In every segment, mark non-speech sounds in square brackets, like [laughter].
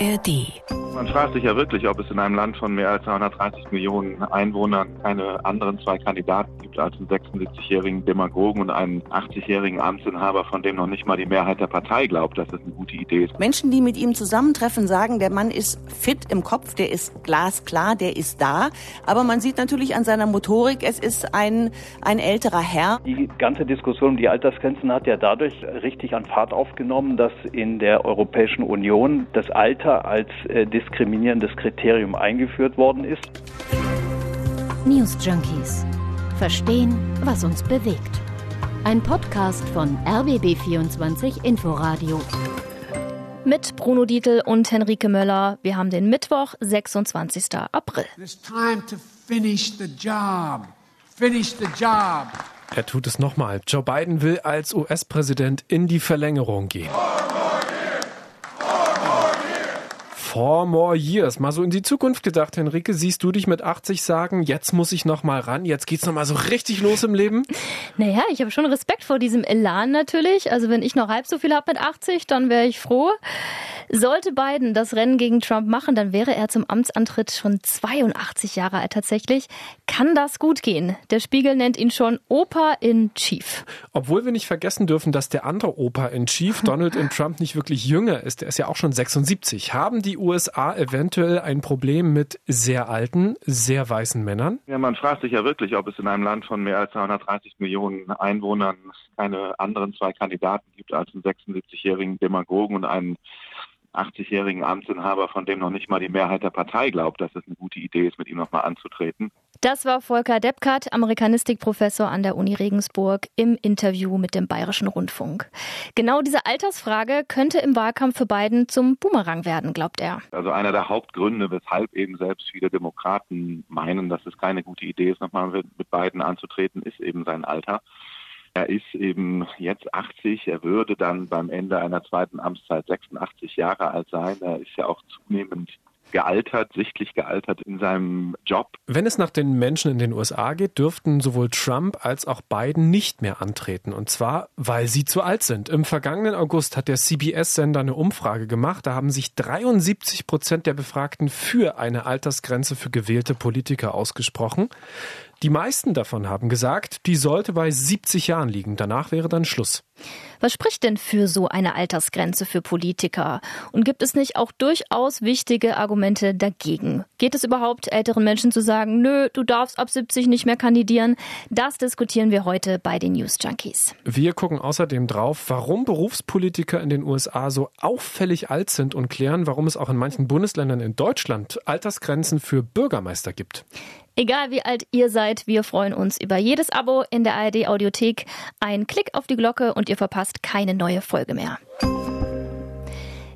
ARD. Man fragt sich ja wirklich, ob es in einem Land von mehr als 230 Millionen Einwohnern keine anderen zwei Kandidaten gibt als einen 76-jährigen Demagogen und einen 80-jährigen Amtsinhaber, von dem noch nicht mal die Mehrheit der Partei glaubt, dass es eine gute Idee ist. Menschen, die mit ihm zusammentreffen, sagen, der Mann ist fit im Kopf, der ist glasklar, der ist da. Aber man sieht natürlich an seiner Motorik, es ist ein, ein älterer Herr. Die ganze Diskussion um die Altersgrenzen hat ja dadurch richtig an Fahrt aufgenommen, dass in der Europäischen Union das Alter als äh, diskriminierendes Kriterium eingeführt worden ist. News Junkies. Verstehen, was uns bewegt. Ein Podcast von RBB24 Inforadio. Mit Bruno Dietl und Henrike Möller. Wir haben den Mittwoch, 26. April. It's time to finish the job. Finish the job. Er tut es nochmal. Joe Biden will als US-Präsident in die Verlängerung gehen. Four more years. Mal so in die Zukunft gedacht, Henrike. Siehst du dich mit 80 sagen, jetzt muss ich noch mal ran, jetzt geht's noch mal so richtig los im Leben? [laughs] Naja, ich habe schon Respekt vor diesem Elan natürlich. Also wenn ich noch halb so viel habe mit 80, dann wäre ich froh. Sollte Biden das Rennen gegen Trump machen, dann wäre er zum Amtsantritt schon 82 Jahre alt tatsächlich. Kann das gut gehen? Der Spiegel nennt ihn schon Opa in Chief. Obwohl wir nicht vergessen dürfen, dass der andere Opa in Chief, [laughs] Donald in Trump, nicht wirklich jünger ist. Der ist ja auch schon 76. Haben die USA eventuell ein Problem mit sehr alten, sehr weißen Männern? Ja, man fragt sich ja wirklich, ob es in einem Land von mehr als 230 Millionen Einwohnern keine anderen zwei Kandidaten gibt als einen 76-jährigen Demagogen und einen 80-jährigen Amtsinhaber, von dem noch nicht mal die Mehrheit der Partei glaubt, dass es eine gute Idee ist, mit ihm nochmal anzutreten. Das war Volker Deppkat, Amerikanistikprofessor an der Uni Regensburg, im Interview mit dem Bayerischen Rundfunk. Genau diese Altersfrage könnte im Wahlkampf für Biden zum Boomerang werden, glaubt er. Also einer der Hauptgründe, weshalb eben selbst viele Demokraten meinen, dass es keine gute Idee ist, nochmal mit Biden anzutreten, ist eben sein Alter. Er ist eben jetzt 80, er würde dann beim Ende einer zweiten Amtszeit 86 Jahre alt sein. Er ist ja auch zunehmend gealtert, sichtlich gealtert in seinem Job. Wenn es nach den Menschen in den USA geht, dürften sowohl Trump als auch Biden nicht mehr antreten. Und zwar, weil sie zu alt sind. Im vergangenen August hat der CBS-Sender eine Umfrage gemacht. Da haben sich 73 Prozent der Befragten für eine Altersgrenze für gewählte Politiker ausgesprochen. Die meisten davon haben gesagt, die sollte bei 70 Jahren liegen. Danach wäre dann Schluss. Was spricht denn für so eine Altersgrenze für Politiker? Und gibt es nicht auch durchaus wichtige Argumente dagegen? Geht es überhaupt, älteren Menschen zu sagen, nö, du darfst ab 70 nicht mehr kandidieren? Das diskutieren wir heute bei den News Junkies. Wir gucken außerdem drauf, warum Berufspolitiker in den USA so auffällig alt sind und klären, warum es auch in manchen Bundesländern in Deutschland Altersgrenzen für Bürgermeister gibt. Egal wie alt ihr seid, wir freuen uns über jedes Abo in der ARD Audiothek. Ein Klick auf die Glocke und ihr verpasst keine neue Folge mehr.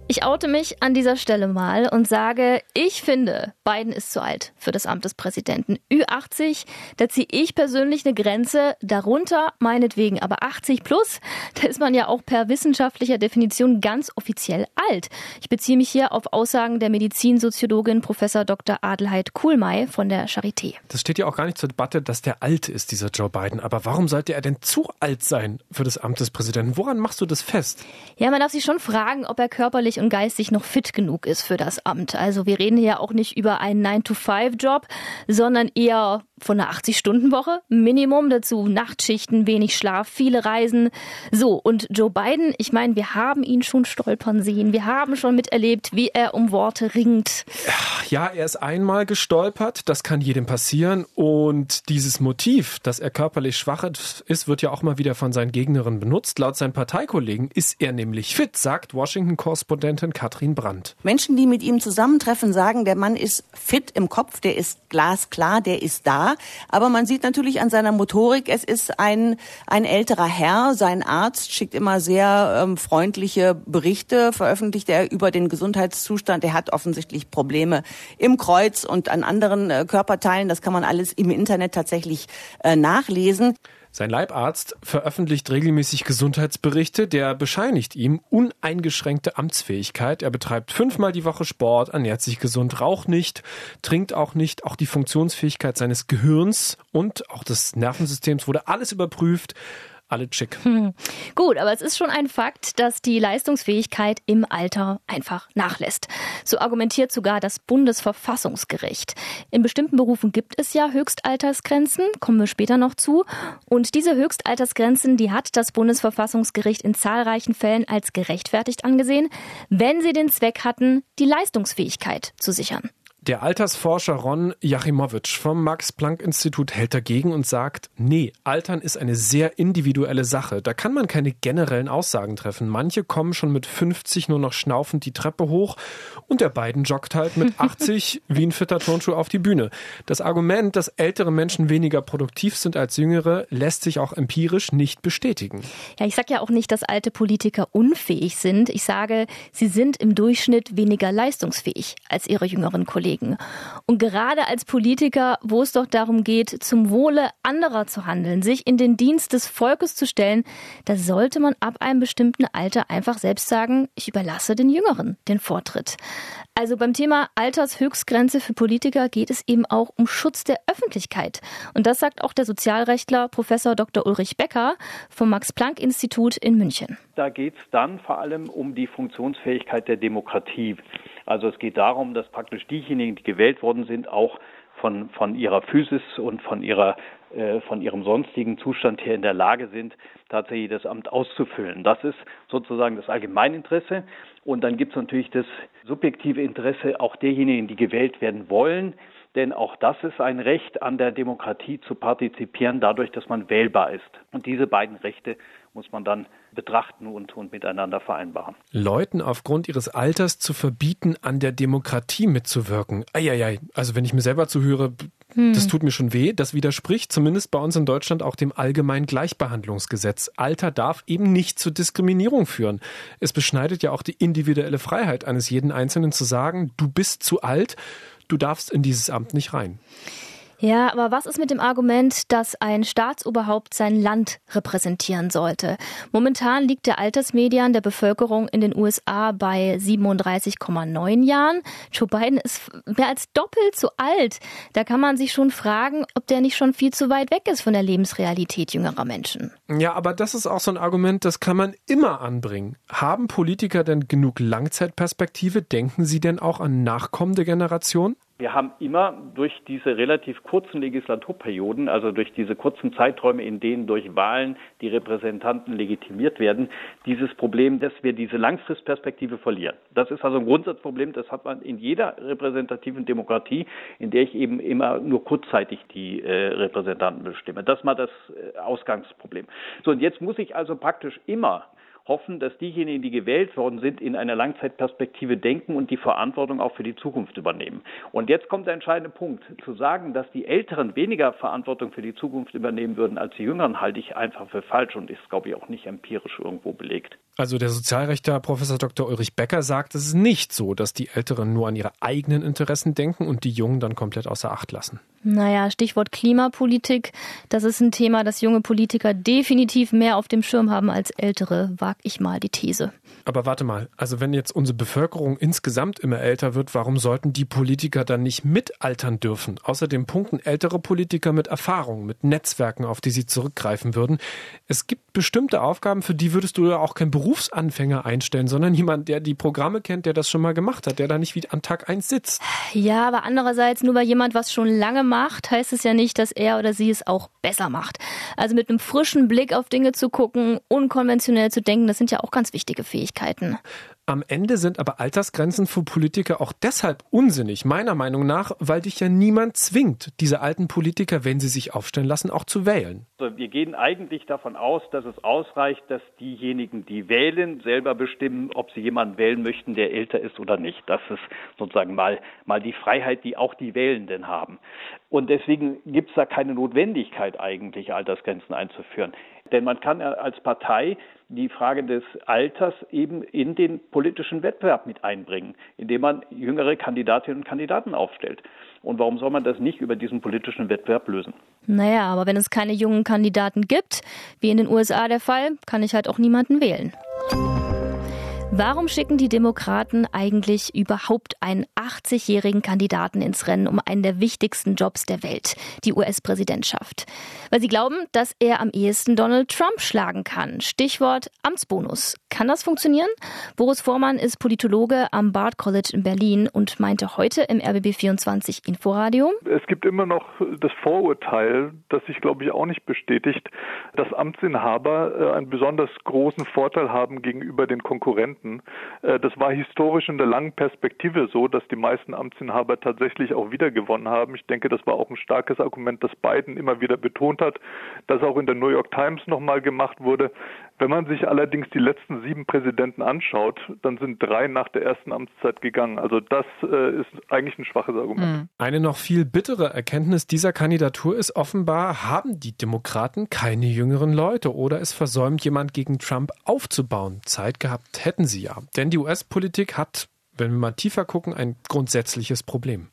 Ich oute mich an dieser Stelle mal und sage, ich finde, Biden ist zu alt für das Amt des Präsidenten. Ü80, da ziehe ich persönlich eine Grenze, darunter meinetwegen, aber 80 plus, da ist man ja auch per wissenschaftlicher Definition ganz offiziell alt. Ich beziehe mich hier auf Aussagen der Medizinsoziologin Professor Dr. Adelheid Kuhlmei von der Charité. Das steht ja auch gar nicht zur Debatte, dass der alt ist, dieser Joe Biden. Aber warum sollte er denn zu alt sein für das Amt des Präsidenten? Woran machst du das fest? Ja, man darf sich schon fragen, ob er körperlich und geistig noch fit genug ist für das Amt. Also wir reden hier auch nicht über einen 9-to-5-Job, sondern eher von einer 80-Stunden-Woche. Minimum dazu Nachtschichten, wenig Schlaf, viele Reisen. So, und Joe Biden, ich meine, wir haben ihn schon stolpern sehen. Wir haben schon miterlebt, wie er um Worte ringt. Ja, er ist einmal gestolpert, das kann jedem passieren. Und dieses Motiv, dass er körperlich schwach ist, wird ja auch mal wieder von seinen Gegnerinnen benutzt. Laut seinen Parteikollegen ist er nämlich fit, sagt Washington-Korrespondentin Katrin Brandt. Menschen, die mit ihm zusammentreffen, sagen, der Mann ist fit im Kopf, der ist glasklar, der ist da. Aber man sieht natürlich an seiner Motorik, es ist ein, ein älterer Herr. Sein Arzt schickt immer sehr ähm, freundliche Berichte, veröffentlicht er über den Gesundheitszustand. Er hat offensichtlich Probleme im Kreuz und an anderen äh, Körperteilen. Das kann man alles im Internet tatsächlich äh, nachlesen. Sein Leibarzt veröffentlicht regelmäßig Gesundheitsberichte, der bescheinigt ihm uneingeschränkte Amtsfähigkeit. Er betreibt fünfmal die Woche Sport, ernährt sich gesund, raucht nicht, trinkt auch nicht. Auch die Funktionsfähigkeit seines Gehirns und auch des Nervensystems wurde alles überprüft. Alle chick. Hm. [laughs] Gut, aber es ist schon ein Fakt, dass die Leistungsfähigkeit im Alter einfach nachlässt. So argumentiert sogar das Bundesverfassungsgericht. In bestimmten Berufen gibt es ja Höchstaltersgrenzen, kommen wir später noch zu. Und diese Höchstaltersgrenzen, die hat das Bundesverfassungsgericht in zahlreichen Fällen als gerechtfertigt angesehen, wenn sie den Zweck hatten, die Leistungsfähigkeit zu sichern. Der Altersforscher Ron Jachimowitsch vom Max-Planck-Institut hält dagegen und sagt, nee, Altern ist eine sehr individuelle Sache. Da kann man keine generellen Aussagen treffen. Manche kommen schon mit 50 nur noch schnaufend die Treppe hoch und der beiden joggt halt mit [laughs] 80 wie ein fitter Turnschuh auf die Bühne. Das Argument, dass ältere Menschen weniger produktiv sind als jüngere, lässt sich auch empirisch nicht bestätigen. Ja, ich sage ja auch nicht, dass alte Politiker unfähig sind. Ich sage, sie sind im Durchschnitt weniger leistungsfähig als ihre jüngeren Kollegen bewegen. Und gerade als Politiker, wo es doch darum geht, zum Wohle anderer zu handeln, sich in den Dienst des Volkes zu stellen, da sollte man ab einem bestimmten Alter einfach selbst sagen, ich überlasse den Jüngeren den Vortritt. Also beim Thema Altershöchstgrenze für Politiker geht es eben auch um Schutz der Öffentlichkeit. Und das sagt auch der Sozialrechtler Professor Dr. Ulrich Becker vom Max-Planck-Institut in München. Da geht es dann vor allem um die Funktionsfähigkeit der Demokratie. Also es geht darum, dass praktisch diejenigen, die gewählt worden sind, auch von, von ihrer Physis und von ihrer äh, von ihrem sonstigen Zustand her in der Lage sind, tatsächlich das Amt auszufüllen. Das ist sozusagen das Allgemeininteresse. Und dann gibt es natürlich das subjektive Interesse auch derjenigen, die gewählt werden wollen. Denn auch das ist ein Recht an der Demokratie zu partizipieren, dadurch, dass man wählbar ist. Und diese beiden Rechte muss man dann betrachten und, und miteinander vereinbaren. Leuten aufgrund ihres Alters zu verbieten, an der Demokratie mitzuwirken. Eieiei, also wenn ich mir selber zuhöre, hm. das tut mir schon weh. Das widerspricht zumindest bei uns in Deutschland auch dem allgemeinen Gleichbehandlungsgesetz. Alter darf eben nicht zur Diskriminierung führen. Es beschneidet ja auch die individuelle Freiheit eines jeden Einzelnen zu sagen, du bist zu alt, du darfst in dieses Amt nicht rein. Ja, aber was ist mit dem Argument, dass ein Staatsoberhaupt sein Land repräsentieren sollte? Momentan liegt der Altersmedian der Bevölkerung in den USA bei 37,9 Jahren. Joe Biden ist mehr als doppelt so alt. Da kann man sich schon fragen, ob der nicht schon viel zu weit weg ist von der Lebensrealität jüngerer Menschen. Ja, aber das ist auch so ein Argument, das kann man immer anbringen. Haben Politiker denn genug Langzeitperspektive? Denken sie denn auch an nachkommende Generationen? Wir haben immer durch diese relativ kurzen Legislaturperioden, also durch diese kurzen Zeiträume, in denen durch Wahlen die Repräsentanten legitimiert werden, dieses Problem, dass wir diese Langfristperspektive verlieren. Das ist also ein Grundsatzproblem, das hat man in jeder repräsentativen Demokratie, in der ich eben immer nur kurzzeitig die äh, Repräsentanten bestimme. Das mal das äh, Ausgangsproblem. So, und jetzt muss ich also praktisch immer hoffen, dass diejenigen, die gewählt worden sind, in einer Langzeitperspektive denken und die Verantwortung auch für die Zukunft übernehmen. Und jetzt kommt der entscheidende Punkt. Zu sagen, dass die Älteren weniger Verantwortung für die Zukunft übernehmen würden als die Jüngeren, halte ich einfach für falsch und ist, glaube ich, auch nicht empirisch irgendwo belegt. Also der Sozialrechter Professor Dr. Ulrich Becker sagt, es ist nicht so, dass die Älteren nur an ihre eigenen Interessen denken und die Jungen dann komplett außer Acht lassen. Naja, Stichwort Klimapolitik. Das ist ein Thema, das junge Politiker definitiv mehr auf dem Schirm haben als ältere, wag ich mal die These. Aber warte mal, also wenn jetzt unsere Bevölkerung insgesamt immer älter wird, warum sollten die Politiker dann nicht mitaltern dürfen? Außerdem punkten ältere Politiker mit Erfahrung, mit Netzwerken, auf die sie zurückgreifen würden. Es gibt bestimmte Aufgaben, für die würdest du ja auch keinen Berufsanfänger einstellen, sondern jemand, der die Programme kennt, der das schon mal gemacht hat, der da nicht wie an Tag eins sitzt. Ja, aber andererseits nur bei jemand, was schon lange macht, heißt es ja nicht, dass er oder sie es auch besser macht. Also mit einem frischen Blick auf Dinge zu gucken, unkonventionell zu denken, das sind ja auch ganz wichtige Fähigkeiten. Am Ende sind aber Altersgrenzen für Politiker auch deshalb unsinnig, meiner Meinung nach, weil dich ja niemand zwingt, diese alten Politiker, wenn sie sich aufstellen lassen, auch zu wählen. Also wir gehen eigentlich davon aus, dass es ausreicht, dass diejenigen, die wählen, selber bestimmen, ob sie jemanden wählen möchten, der älter ist oder nicht. Das ist sozusagen mal, mal die Freiheit, die auch die Wählenden haben. Und deswegen gibt es da keine Notwendigkeit eigentlich, Altersgrenzen einzuführen. Denn man kann als Partei die Frage des Alters eben in den politischen Wettbewerb mit einbringen, indem man jüngere Kandidatinnen und Kandidaten aufstellt. Und warum soll man das nicht über diesen politischen Wettbewerb lösen? Naja, aber wenn es keine jungen Kandidaten gibt, wie in den USA der Fall, kann ich halt auch niemanden wählen. Warum schicken die Demokraten eigentlich überhaupt einen 80-jährigen Kandidaten ins Rennen um einen der wichtigsten Jobs der Welt, die US-Präsidentschaft? Weil sie glauben, dass er am ehesten Donald Trump schlagen kann. Stichwort Amtsbonus. Kann das funktionieren? Boris Vormann ist Politologe am Bard College in Berlin und meinte heute im RBB24 Inforadio. Es gibt immer noch das Vorurteil, das sich, glaube ich, auch nicht bestätigt, dass Amtsinhaber äh, einen besonders großen Vorteil haben gegenüber den Konkurrenten. Amten. Äh, das war historisch in der langen Perspektive so, dass die meisten Amtsinhaber tatsächlich auch wiedergewonnen haben. Ich denke, das war auch ein starkes Argument, das Biden immer wieder betont hat, das auch in der New York Times nochmal gemacht wurde. Wenn man sich allerdings die letzten sieben Präsidenten anschaut, dann sind drei nach der ersten Amtszeit gegangen. Also das äh, ist eigentlich ein schwaches Argument. Mhm. Eine noch viel bittere Erkenntnis dieser Kandidatur ist offenbar, haben die Demokraten keine jüngeren Leute oder es versäumt jemand gegen Trump aufzubauen. Zeit gehabt hätten sie ja. Denn die US-Politik hat, wenn wir mal tiefer gucken, ein grundsätzliches Problem.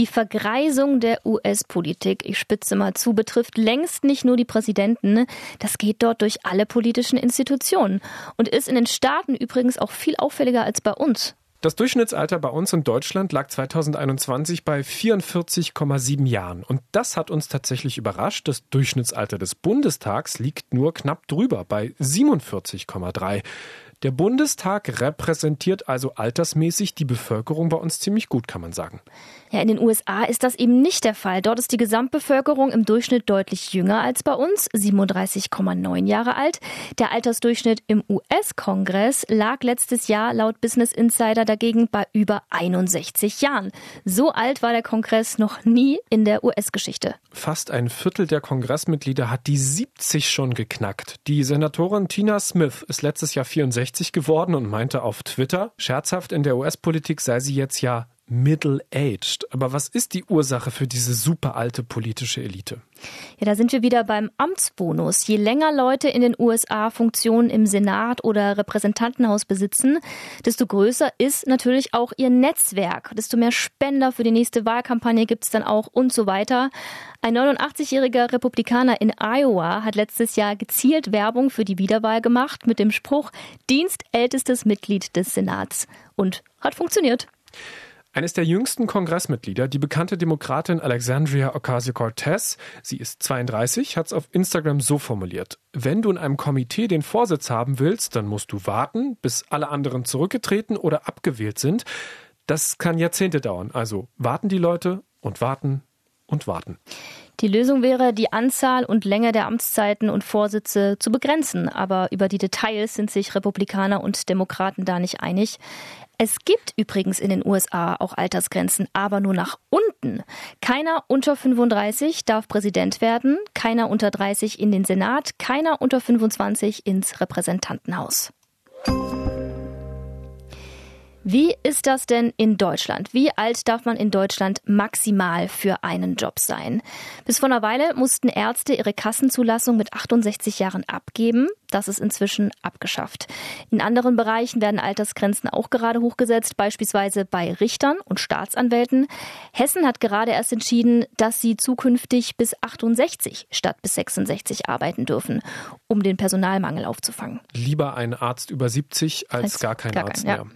Die Vergreisung der US-Politik, ich spitze mal zu, betrifft längst nicht nur die Präsidenten. Das geht dort durch alle politischen Institutionen und ist in den Staaten übrigens auch viel auffälliger als bei uns. Das Durchschnittsalter bei uns in Deutschland lag 2021 bei 44,7 Jahren. Und das hat uns tatsächlich überrascht. Das Durchschnittsalter des Bundestags liegt nur knapp drüber bei 47,3. Der Bundestag repräsentiert also altersmäßig die Bevölkerung bei uns ziemlich gut, kann man sagen. Ja, in den USA ist das eben nicht der Fall. Dort ist die Gesamtbevölkerung im Durchschnitt deutlich jünger als bei uns, 37,9 Jahre alt. Der Altersdurchschnitt im US-Kongress lag letztes Jahr laut Business Insider dagegen bei über 61 Jahren. So alt war der Kongress noch nie in der US-Geschichte. Fast ein Viertel der Kongressmitglieder hat die 70 schon geknackt. Die Senatorin Tina Smith ist letztes Jahr 64 geworden und meinte auf Twitter, scherzhaft in der US-Politik sei sie jetzt ja middle-aged. Aber was ist die Ursache für diese super alte politische Elite? Ja, da sind wir wieder beim Amtsbonus. Je länger Leute in den USA Funktionen im Senat oder Repräsentantenhaus besitzen, desto größer ist natürlich auch ihr Netzwerk. Desto mehr Spender für die nächste Wahlkampagne gibt es dann auch und so weiter. Ein 89-jähriger Republikaner in Iowa hat letztes Jahr gezielt Werbung für die Wiederwahl gemacht mit dem Spruch Dienstältestes Mitglied des Senats. Und hat funktioniert. Eines der jüngsten Kongressmitglieder, die bekannte Demokratin Alexandria Ocasio-Cortez, sie ist 32, hat es auf Instagram so formuliert. Wenn du in einem Komitee den Vorsitz haben willst, dann musst du warten, bis alle anderen zurückgetreten oder abgewählt sind. Das kann Jahrzehnte dauern. Also warten die Leute und warten und warten. Die Lösung wäre, die Anzahl und Länge der Amtszeiten und Vorsitze zu begrenzen. Aber über die Details sind sich Republikaner und Demokraten da nicht einig. Es gibt übrigens in den USA auch Altersgrenzen, aber nur nach unten. Keiner unter 35 darf Präsident werden, keiner unter 30 in den Senat, keiner unter 25 ins Repräsentantenhaus. Wie ist das denn in Deutschland? Wie alt darf man in Deutschland maximal für einen Job sein? Bis vor einer Weile mussten Ärzte ihre Kassenzulassung mit 68 Jahren abgeben. Das ist inzwischen abgeschafft. In anderen Bereichen werden Altersgrenzen auch gerade hochgesetzt, beispielsweise bei Richtern und Staatsanwälten. Hessen hat gerade erst entschieden, dass sie zukünftig bis 68 statt bis 66 arbeiten dürfen, um den Personalmangel aufzufangen. Lieber ein Arzt über 70 als, als gar kein gar Arzt kein, mehr.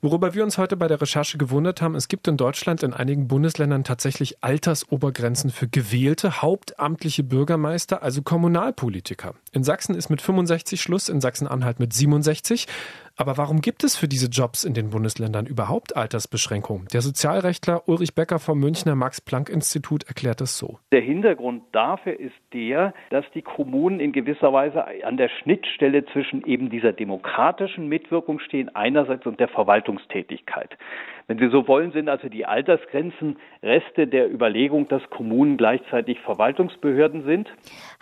Worüber wir uns heute bei der Recherche gewundert haben, es gibt in Deutschland in einigen Bundesländern tatsächlich Altersobergrenzen für gewählte hauptamtliche Bürgermeister, also Kommunalpolitiker. In Sachsen ist mit 65 65 Schluss, in Sachsen-Anhalt mit 67. Aber warum gibt es für diese Jobs in den Bundesländern überhaupt Altersbeschränkungen? Der Sozialrechtler Ulrich Becker vom Münchner Max-Planck-Institut erklärt es so. Der Hintergrund dafür ist der, dass die Kommunen in gewisser Weise an der Schnittstelle zwischen eben dieser demokratischen Mitwirkung stehen einerseits und der Verwaltungstätigkeit. Wenn Sie so wollen, sind also die Altersgrenzen Reste der Überlegung, dass Kommunen gleichzeitig Verwaltungsbehörden sind.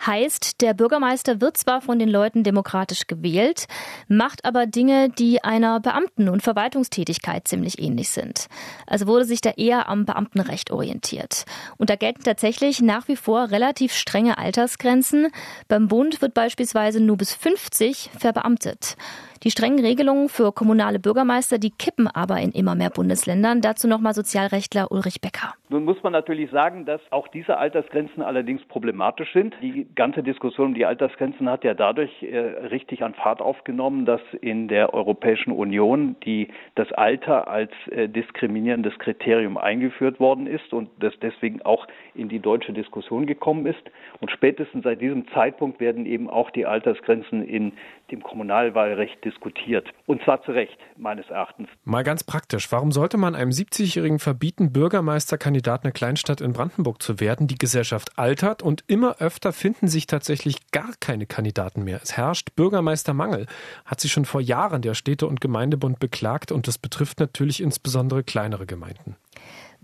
Heißt, der Bürgermeister wird zwar von den Leuten demokratisch gewählt, macht aber Dinge, die einer Beamten- und Verwaltungstätigkeit ziemlich ähnlich sind. Also wurde sich da eher am Beamtenrecht orientiert. Und da gelten tatsächlich nach wie vor relativ strenge Altersgrenzen. Beim Bund wird beispielsweise nur bis 50 verbeamtet. Die strengen Regelungen für kommunale Bürgermeister, die kippen aber in immer mehr Bundesländern. Dazu nochmal Sozialrechtler Ulrich Becker. Nun muss man natürlich sagen, dass auch diese Altersgrenzen allerdings problematisch sind. Die ganze Diskussion um die Altersgrenzen hat ja dadurch äh, richtig an Fahrt aufgenommen, dass in der Europäischen Union die, das Alter als äh, diskriminierendes Kriterium eingeführt worden ist und das deswegen auch in die deutsche Diskussion gekommen ist. Und spätestens seit diesem Zeitpunkt werden eben auch die Altersgrenzen in dem Kommunalwahlrecht diskutiert. Und zwar zu Recht, meines Erachtens. Mal ganz praktisch. Warum sollte man einem 70-Jährigen verbieten, Bürgermeisterkandidat einer Kleinstadt in Brandenburg zu werden? Die Gesellschaft altert und immer öfter finden sich tatsächlich gar keine Kandidaten mehr. Es herrscht Bürgermeistermangel. Hat sich schon vor Jahren der Städte- und Gemeindebund beklagt und das betrifft natürlich insbesondere kleinere Gemeinden.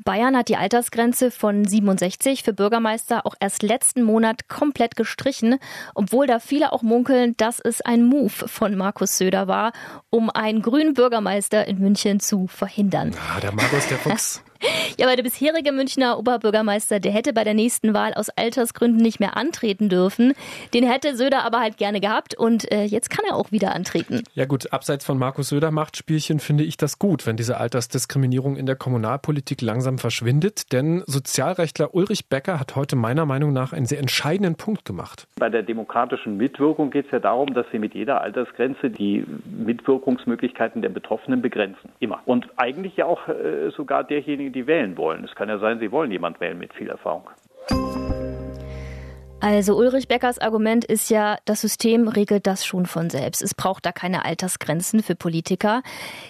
Bayern hat die Altersgrenze von 67 für Bürgermeister auch erst letzten Monat komplett gestrichen, obwohl da viele auch munkeln, dass es ein Move von Markus Söder war, um einen grünen Bürgermeister in München zu verhindern. Ah, der Markus, der Fuchs. [laughs] [laughs] Ja, aber der bisherige Münchner Oberbürgermeister, der hätte bei der nächsten Wahl aus Altersgründen nicht mehr antreten dürfen. Den hätte Söder aber halt gerne gehabt und äh, jetzt kann er auch wieder antreten. Ja gut, abseits von Markus Söder macht Spielchen finde ich das gut, wenn diese Altersdiskriminierung in der Kommunalpolitik langsam verschwindet. Denn Sozialrechtler Ulrich Becker hat heute meiner Meinung nach einen sehr entscheidenden Punkt gemacht. Bei der demokratischen Mitwirkung geht es ja darum, dass wir mit jeder Altersgrenze die Mitwirkungsmöglichkeiten der Betroffenen begrenzen. Immer. Und eigentlich ja auch äh, sogar derjenige, die wählen wollen. Es kann ja sein, sie wollen jemand wählen mit viel Erfahrung. Also Ulrich Beckers Argument ist ja, das System regelt das schon von selbst. Es braucht da keine Altersgrenzen für Politiker.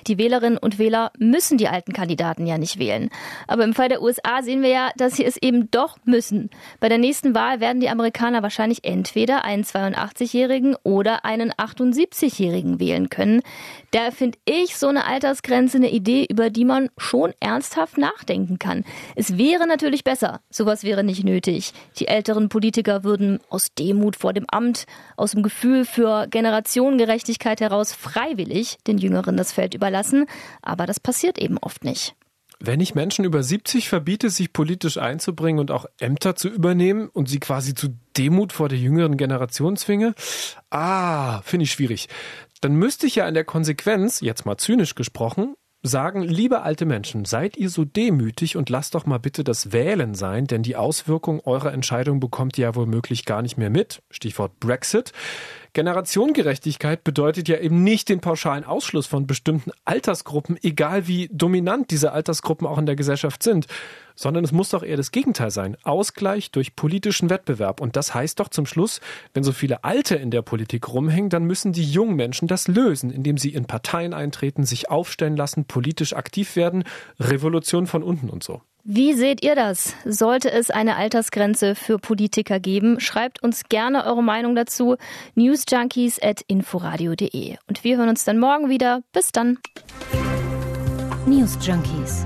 Die Wählerinnen und Wähler müssen die alten Kandidaten ja nicht wählen. Aber im Fall der USA sehen wir ja, dass sie es eben doch müssen. Bei der nächsten Wahl werden die Amerikaner wahrscheinlich entweder einen 82-Jährigen oder einen 78-Jährigen wählen können. Da finde ich so eine Altersgrenze eine Idee, über die man schon ernsthaft nachdenken kann. Es wäre natürlich besser. Sowas wäre nicht nötig. Die älteren Politiker würden aus Demut vor dem Amt, aus dem Gefühl für Generationengerechtigkeit heraus freiwillig den Jüngeren das Feld überlassen. Aber das passiert eben oft nicht. Wenn ich Menschen über 70 verbiete, sich politisch einzubringen und auch Ämter zu übernehmen und sie quasi zu Demut vor der jüngeren Generation zwinge, ah, finde ich schwierig. Dann müsste ich ja in der Konsequenz, jetzt mal zynisch gesprochen, sagen, liebe alte Menschen, seid ihr so demütig und lasst doch mal bitte das Wählen sein, denn die Auswirkung eurer Entscheidung bekommt ihr ja womöglich gar nicht mehr mit. Stichwort Brexit. Generationengerechtigkeit bedeutet ja eben nicht den pauschalen Ausschluss von bestimmten Altersgruppen, egal wie dominant diese Altersgruppen auch in der Gesellschaft sind, sondern es muss doch eher das Gegenteil sein. Ausgleich durch politischen Wettbewerb. Und das heißt doch zum Schluss, wenn so viele Alte in der Politik rumhängen, dann müssen die jungen Menschen das lösen, indem sie in Parteien eintreten, sich aufstellen lassen, politisch aktiv werden, Revolution von unten und so. Wie seht ihr das? Sollte es eine Altersgrenze für Politiker geben? Schreibt uns gerne eure Meinung dazu. newsjunkies at inforadio.de. Und wir hören uns dann morgen wieder. Bis dann. News Junkies.